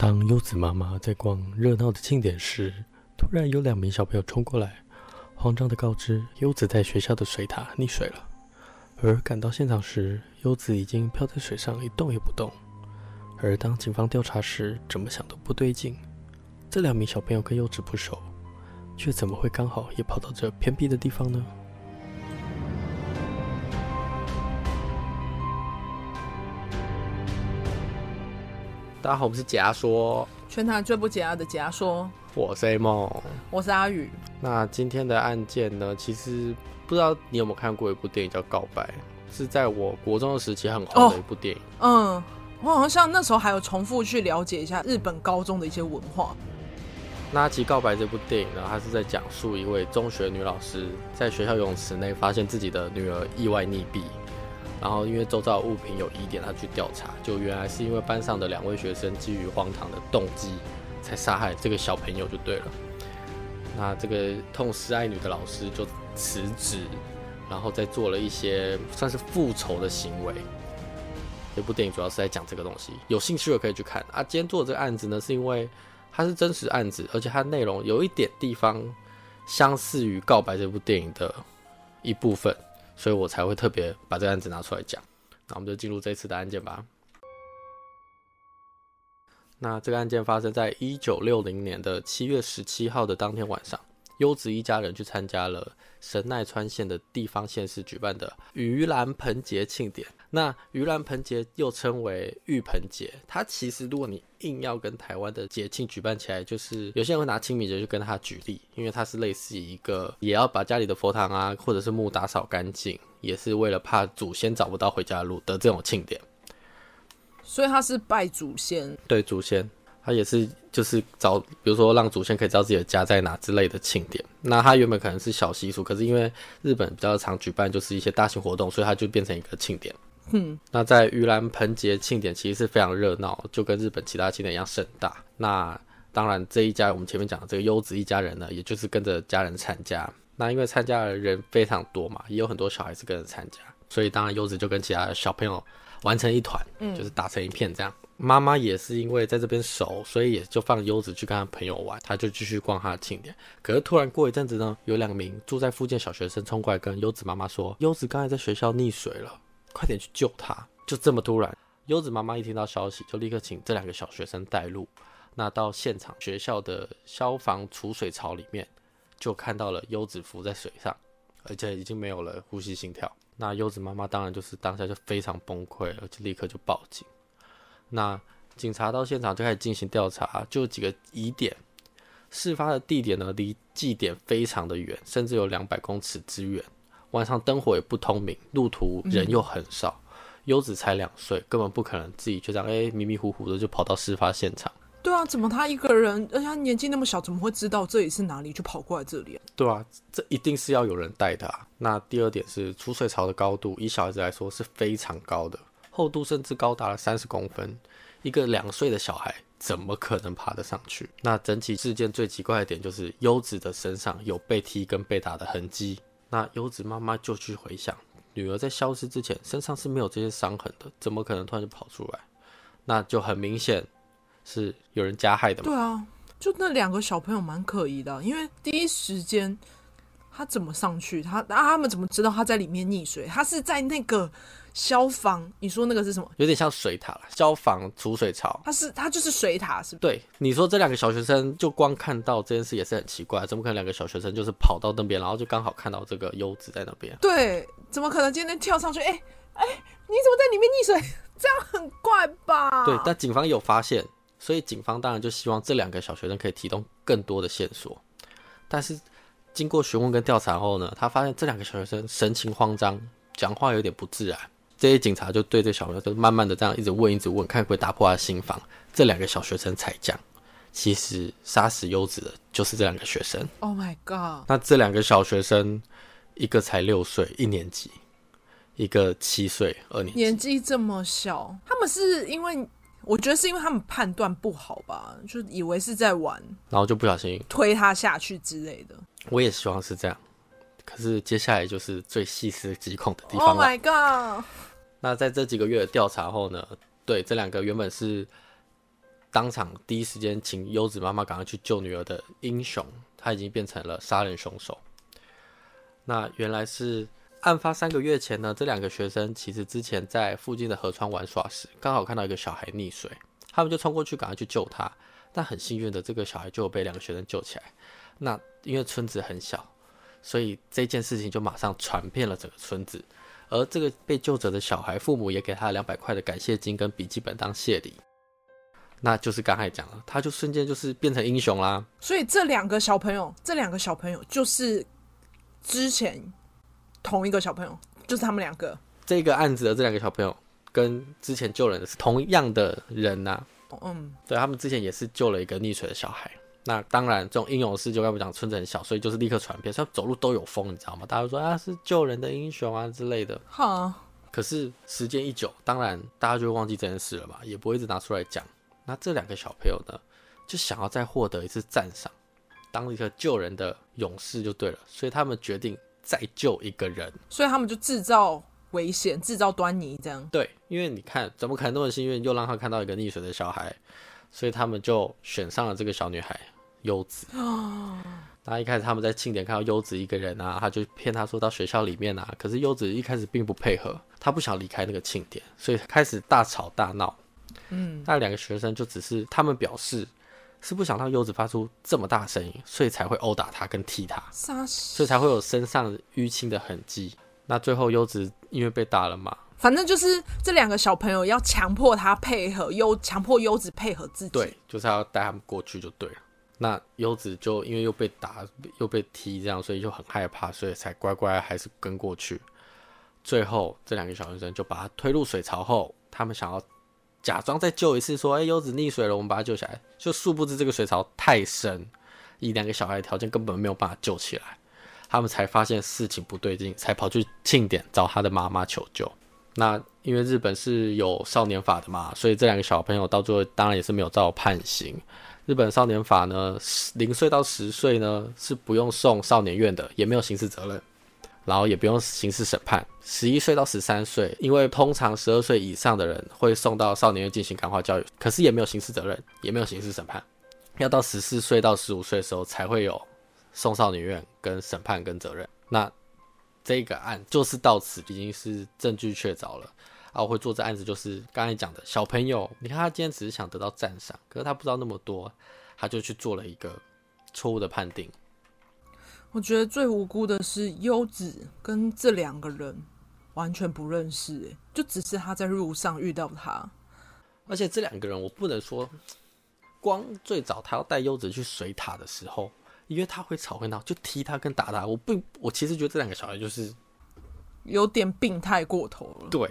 当优子妈妈在逛热闹的庆典时，突然有两名小朋友冲过来，慌张地告知优子在学校的水塔溺水了。而赶到现场时，优子已经漂在水上一动也不动。而当警方调查时，怎么想都不对劲。这两名小朋友跟优子不熟，却怎么会刚好也跑到这偏僻的地方呢？大家好，我们是解压说，全台最不解压的解压说。我是 A 梦，我是阿宇。那今天的案件呢？其实不知道你有没有看过一部电影叫《告白》，是在我国中的时期很红的一部电影。哦、嗯，我好像那时候还有重复去了解一下日本高中的一些文化。那其《告白》这部电影呢，它是在讲述一位中学女老师在学校游泳池内发现自己的女儿意外溺毙。然后因为周遭物品有疑点，他去调查，就原来是因为班上的两位学生基于荒唐的动机，才杀害这个小朋友就对了。那这个痛失爱女的老师就辞职，然后再做了一些算是复仇的行为。这部电影主要是在讲这个东西，有兴趣的可以去看啊。今天做这个案子呢，是因为它是真实案子，而且它内容有一点地方相似于《告白》这部电影的一部分。所以我才会特别把这个案子拿出来讲，那我们就进入这次的案件吧。那这个案件发生在一九六零年的七月十七号的当天晚上，优子一家人去参加了神奈川县的地方县市举办的盂兰盆节庆典。那盂兰盆节又称为浴盆节，它其实如果你硬要跟台湾的节庆举办起来，就是有些人会拿清明节去跟它举例，因为它是类似一个也要把家里的佛堂啊或者是墓打扫干净，也是为了怕祖先找不到回家的路的这种庆典。所以它是拜祖先，对祖先，它也是就是找，比如说让祖先可以知道自己的家在哪之类的庆典。那他原本可能是小习俗，可是因为日本比较常举办就是一些大型活动，所以它就变成一个庆典。嗯，那在盂兰盆节庆典其实是非常热闹，就跟日本其他庆典一样盛大。那当然这一家我们前面讲的这个优子一家人呢，也就是跟着家人参加。那因为参加的人非常多嘛，也有很多小孩子跟着参加，所以当然优子就跟其他的小朋友玩成一团，嗯，就是打成一片这样。妈妈也是因为在这边熟，所以也就放优子去跟他朋友玩，他就继续逛他的庆典。可是突然过一阵子呢，有两名住在附近小学生冲过来跟优子妈妈说，优子刚才在学校溺水了。快点去救他！就这么突然，优子妈妈一听到消息，就立刻请这两个小学生带路。那到现场学校的消防储水槽里面，就看到了优子浮在水上，而且已经没有了呼吸心跳。那优子妈妈当然就是当下就非常崩溃，而且立刻就报警。那警察到现场就开始进行调查，就几个疑点。事发的地点呢，离祭点非常的远，甚至有两百公尺之远。晚上灯火也不通明，路途人又很少，优、嗯、子才两岁，根本不可能自己就这样哎、欸、迷迷糊糊的就跑到事发现场。对啊，怎么他一个人，而且他年纪那么小，怎么会知道这里是哪里就跑过来这里啊？对啊，这一定是要有人带的啊。那第二点是出水槽的高度，以小孩子来说是非常高的，厚度甚至高达了三十公分，一个两岁的小孩怎么可能爬得上去？那整起事件最奇怪的点就是优子的身上有被踢跟被打的痕迹。那优子妈妈就去回想，女儿在消失之前身上是没有这些伤痕的，怎么可能突然就跑出来？那就很明显是有人加害的嘛。对啊，就那两个小朋友蛮可疑的，因为第一时间他怎么上去？他啊，他们怎么知道他在里面溺水？他是在那个。消防，你说那个是什么？有点像水塔了，消防储水槽。它是，它就是水塔，是不是？对，你说这两个小学生就光看到这件事也是很奇怪，怎么可能两个小学生就是跑到那边，然后就刚好看到这个优子在那边？对，怎么可能今天跳上去？哎、欸、哎、欸，你怎么在里面溺水？这样很怪吧？对，但警方有发现，所以警方当然就希望这两个小学生可以提供更多的线索。但是经过询问跟调查后呢，他发现这两个小学生神情慌张，讲话有点不自然。这些警察就对这小朋友就慢慢的这样一直问，一直问，看会打破他的心房。这两个小学生才讲，其实杀死优子的就是这两个学生。Oh my god！那这两个小学生，一个才六岁，一年级；一个七岁，二年级。年纪这么小，他们是因为我觉得是因为他们判断不好吧，就以为是在玩，然后就不小心推他下去之类的。我也希望是这样，可是接下来就是最细思极恐的地方了。Oh my god！那在这几个月的调查后呢，对这两个原本是当场第一时间请优子妈妈赶快去救女儿的英雄，他已经变成了杀人凶手。那原来是案发三个月前呢，这两个学生其实之前在附近的河川玩耍时，刚好看到一个小孩溺水，他们就冲过去赶快去救他。但很幸运的，这个小孩就被两个学生救起来。那因为村子很小，所以这件事情就马上传遍了整个村子。而这个被救者的小孩，父母也给他两百块的感谢金跟笔记本当谢礼。那就是刚才讲了，他就瞬间就是变成英雄啦。所以这两个小朋友，这两个小朋友就是之前同一个小朋友，就是他们两个。这个案子的这两个小朋友跟之前救人的是同样的人呐、啊。嗯，对，他们之前也是救了一个溺水的小孩。那当然，这种英勇事就该不讲，村子很小，所以就是立刻传遍，像走路都有风，你知道吗？大家都说啊，是救人的英雄啊之类的。哈，可是时间一久，当然大家就会忘记这件事了吧，也不会一直拿出来讲。那这两个小朋友呢，就想要再获得一次赞赏，当一个救人的勇士就对了，所以他们决定再救一个人，所以他们就制造危险，制造端倪，这样。对，因为你看，怎么可能那么幸运，又让他看到一个溺水的小孩？所以他们就选上了这个小女孩优子。那一开始他们在庆典看到优子一个人啊，他就骗他说到学校里面啊。可是优子一开始并不配合，他不想离开那个庆典，所以开始大吵大闹。嗯，那两个学生就只是他们表示是不想让优子发出这么大声音，所以才会殴打他跟踢他，所以才会有身上淤青的痕迹。那最后优子因为被打了嘛。反正就是这两个小朋友要强迫他配合优，强迫优子配合自己。对，就是要带他们过去就对了。那优子就因为又被打又被踢这样，所以就很害怕，所以才乖乖还是跟过去。最后这两个小学生就把他推入水槽后，他们想要假装再救一次，说：“哎，优子溺水了，我们把他救起来。”就殊不知这个水槽太深，以两个小孩的条件根本没有办法救起来。他们才发现事情不对劲，才跑去庆典找他的妈妈求救。那因为日本是有少年法的嘛，所以这两个小朋友到最后当然也是没有遭判刑。日本少年法呢，零岁到十岁呢是不用送少年院的，也没有刑事责任，然后也不用刑事审判。十一岁到十三岁，因为通常十二岁以上的人会送到少年院进行感化教育，可是也没有刑事责任，也没有刑事审判。要到十四岁到十五岁的时候才会有送少年院跟审判跟责任。那这个案就是到此已经是证据确凿了，啊，我会做这案子就是刚才讲的小朋友，你看他今天只是想得到赞赏，可是他不知道那么多，他就去做了一个错误的判定。我觉得最无辜的是优子跟这两个人完全不认识，哎，就只是他在路上遇到他，而且这两个人我不能说，光最早他要带优子去水塔的时候。因为他会吵会闹，就踢他跟打他。我不，我其实觉得这两个小孩就是有点病态过头了。对，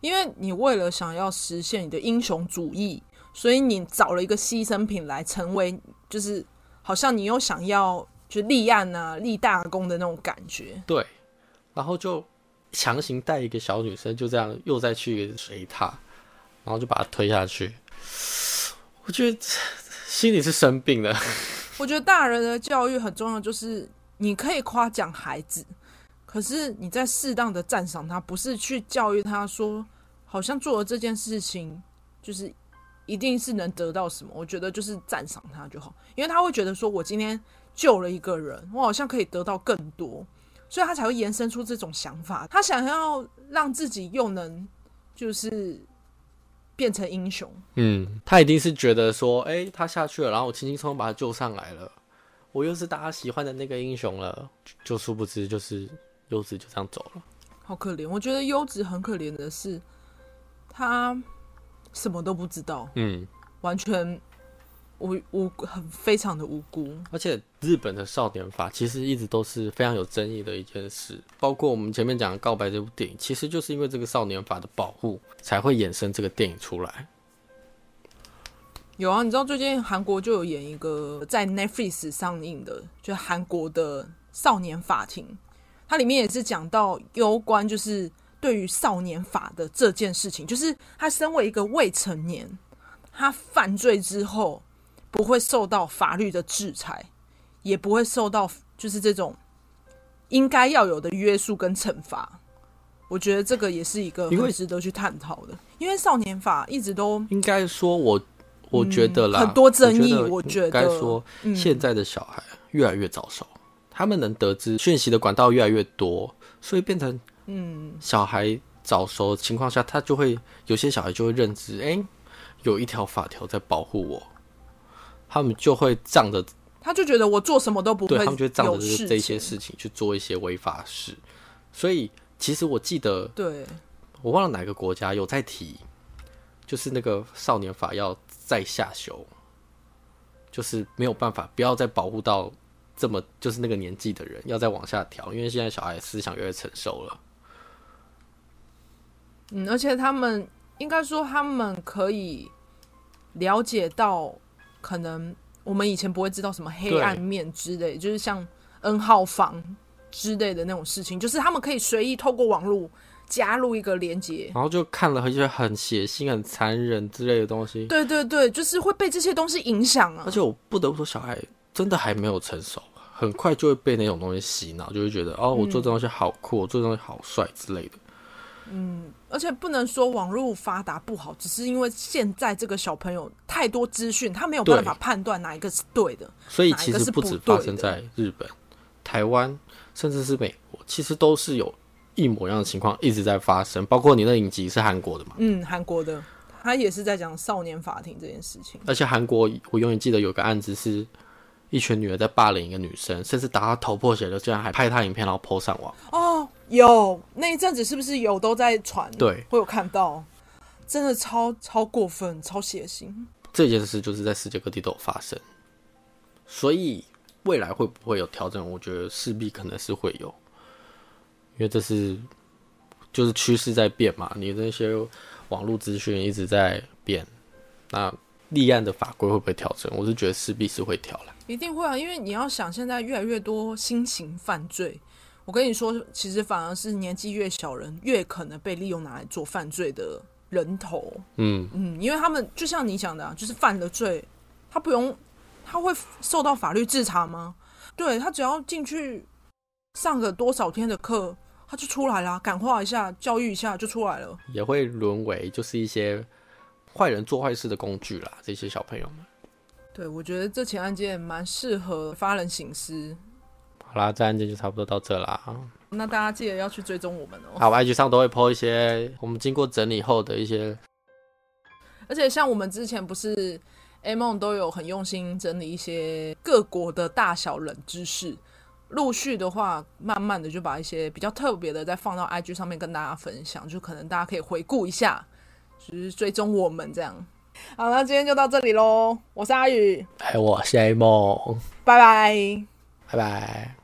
因为你为了想要实现你的英雄主义，所以你找了一个牺牲品来成为，就是好像你又想要就立案啊、立大功的那种感觉。对，然后就强行带一个小女生，就这样又再去一个水塔，然后就把他推下去。我觉得心里是生病了。我觉得大人的教育很重要，就是你可以夸奖孩子，可是你在适当的赞赏他，不是去教育他说，好像做了这件事情就是一定是能得到什么。我觉得就是赞赏他就好，因为他会觉得说我今天救了一个人，我好像可以得到更多，所以他才会延伸出这种想法。他想要让自己又能就是。变成英雄，嗯，他一定是觉得说，哎、欸，他下去了，然后我轻轻松松把他救上来了，我又是大家喜欢的那个英雄了，就殊不知就是优子就这样走了，好可怜。我觉得优子很可怜的是，他什么都不知道，嗯，完全。无无很非常的无辜，而且日本的少年法其实一直都是非常有争议的一件事。包括我们前面讲的《告白》这部电影，其实就是因为这个少年法的保护，才会衍生这个电影出来。有啊，你知道最近韩国就有演一个在 Netflix 上映的，就是韩国的少年法庭，它里面也是讲到有关就是对于少年法的这件事情，就是他身为一个未成年，他犯罪之后。不会受到法律的制裁，也不会受到就是这种应该要有的约束跟惩罚。我觉得这个也是一个很值得去探讨的，因为，少年法一直都应该说我，我我觉得啦，很多争议。我觉得该说，现在的小孩越来越早熟，他们能得知讯息的管道越来越多，所以变成嗯，小孩早熟的情况下，他就会有些小孩就会认知，哎，有一条法条在保护我，他们就会仗着。他就觉得我做什么都不会，对，他们就仗着这这些事情去做一些违法事，所以其实我记得，对，我忘了哪个国家有在提，就是那个少年法要再下修，就是没有办法，不要再保护到这么就是那个年纪的人，要再往下调，因为现在小孩思想越来越成熟了。嗯，而且他们应该说他们可以了解到可能。我们以前不会知道什么黑暗面之类，就是像 N 号房之类的那种事情，就是他们可以随意透过网络加入一个连接，然后就看了一些很血腥、很残忍之类的东西。对对对，就是会被这些东西影响啊。而且我不得不说，小孩真的还没有成熟，很快就会被那种东西洗脑，就会觉得哦，我做这东西好酷，我做这东西好帅之类的。嗯，而且不能说网络发达不好，只是因为现在这个小朋友太多资讯，他没有办法判断哪一个是对的。所以其实不止发生在日本、台湾，甚至是美国，其实都是有一模一样的情况一直在发生。包括你的影集是韩国的嘛？嗯，韩国的，他也是在讲少年法庭这件事情。而且韩国，我永远记得有个案子是。一群女儿在霸凌一个女生，甚至打她头破血流，竟然还拍她影片，然后 po 上网。哦，有那一阵子是不是有都在传？对，会有看到，真的超超过分，超血腥。这件事就是在世界各地都有发生，所以未来会不会有调整？我觉得势必可能是会有，因为这是就是趋势在变嘛。你那些网络资讯一直在变，那立案的法规会不会调整？我是觉得势必是会调了。一定会啊，因为你要想，现在越来越多新型犯罪。我跟你说，其实反而是年纪越小人越可能被利用拿来做犯罪的人头。嗯嗯，因为他们就像你讲的啊，就是犯了罪，他不用，他会受到法律制裁吗？对，他只要进去上个多少天的课，他就出来了，感化一下，教育一下就出来了。也会沦为就是一些坏人做坏事的工具啦，这些小朋友们。对，我觉得这起案件蛮适合发人省思。好啦，这案件就差不多到这啦。那大家记得要去追踪我们哦。好，IG 上都会 po 一些我们经过整理后的一些。而且像我们之前不是 A 梦都有很用心整理一些各国的大小冷知识，陆续的话，慢慢的就把一些比较特别的再放到 IG 上面跟大家分享，就可能大家可以回顾一下，就是追踪我们这样。好，那今天就到这里喽。我是阿宇，哎，我是 A 梦，拜拜，拜拜。